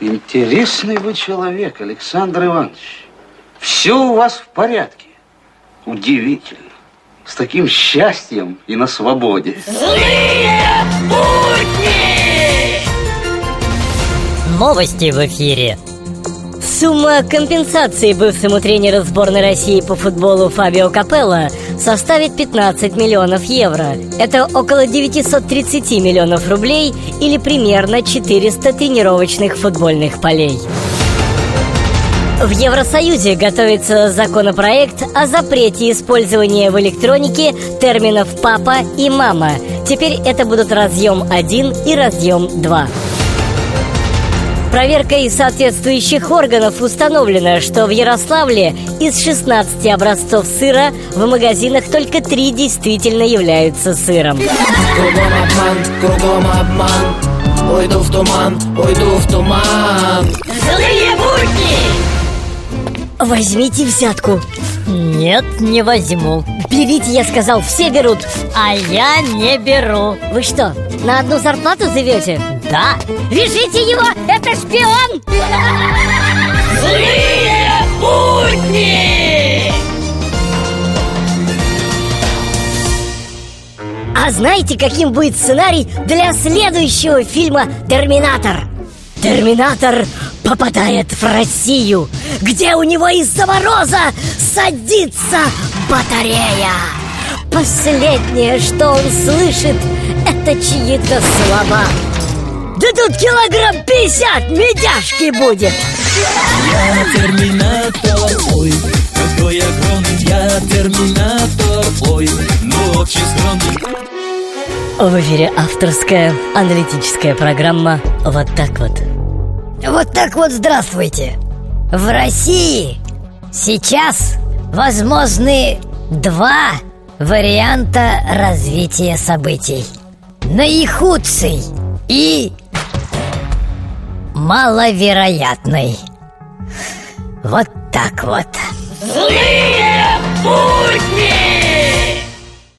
Интересный вы человек, Александр Иванович. Все у вас в порядке. Удивительно. С таким счастьем и на свободе. Злые будни! Новости в эфире. Сумма компенсации бывшему тренеру сборной России по футболу Фабио Капелло составит 15 миллионов евро. Это около 930 миллионов рублей или примерно 400 тренировочных футбольных полей. В Евросоюзе готовится законопроект о запрете использования в электронике терминов «папа» и «мама». Теперь это будут разъем 1 и разъем 2. Проверкой соответствующих органов установлено, что в Ярославле из 16 образцов сыра в магазинах только три действительно являются сыром. Кругом обман, кругом обман Уйду в туман, уйду в туман Злые будни! Возьмите взятку. Нет, не возьму. Берите, я сказал, все берут. А я не беру. Вы что, на одну зарплату живете? Да. Вяжите его, это шпион! Злые будни! А знаете, каким будет сценарий для следующего фильма «Терминатор»? Терминатор попадает в Россию, где у него из-за мороза садится батарея. Последнее, что он слышит, это чьи-то слова. Тут килограмм 50 медяшки будет. Я терминатор, ой Какой огромный я терминатор, ой Ну очень скромный В эфире авторская аналитическая программа «Вот так вот». Вот так вот здравствуйте. В России сейчас возможны два варианта развития событий. Наихудший и маловероятный. Вот так вот. Злые будни!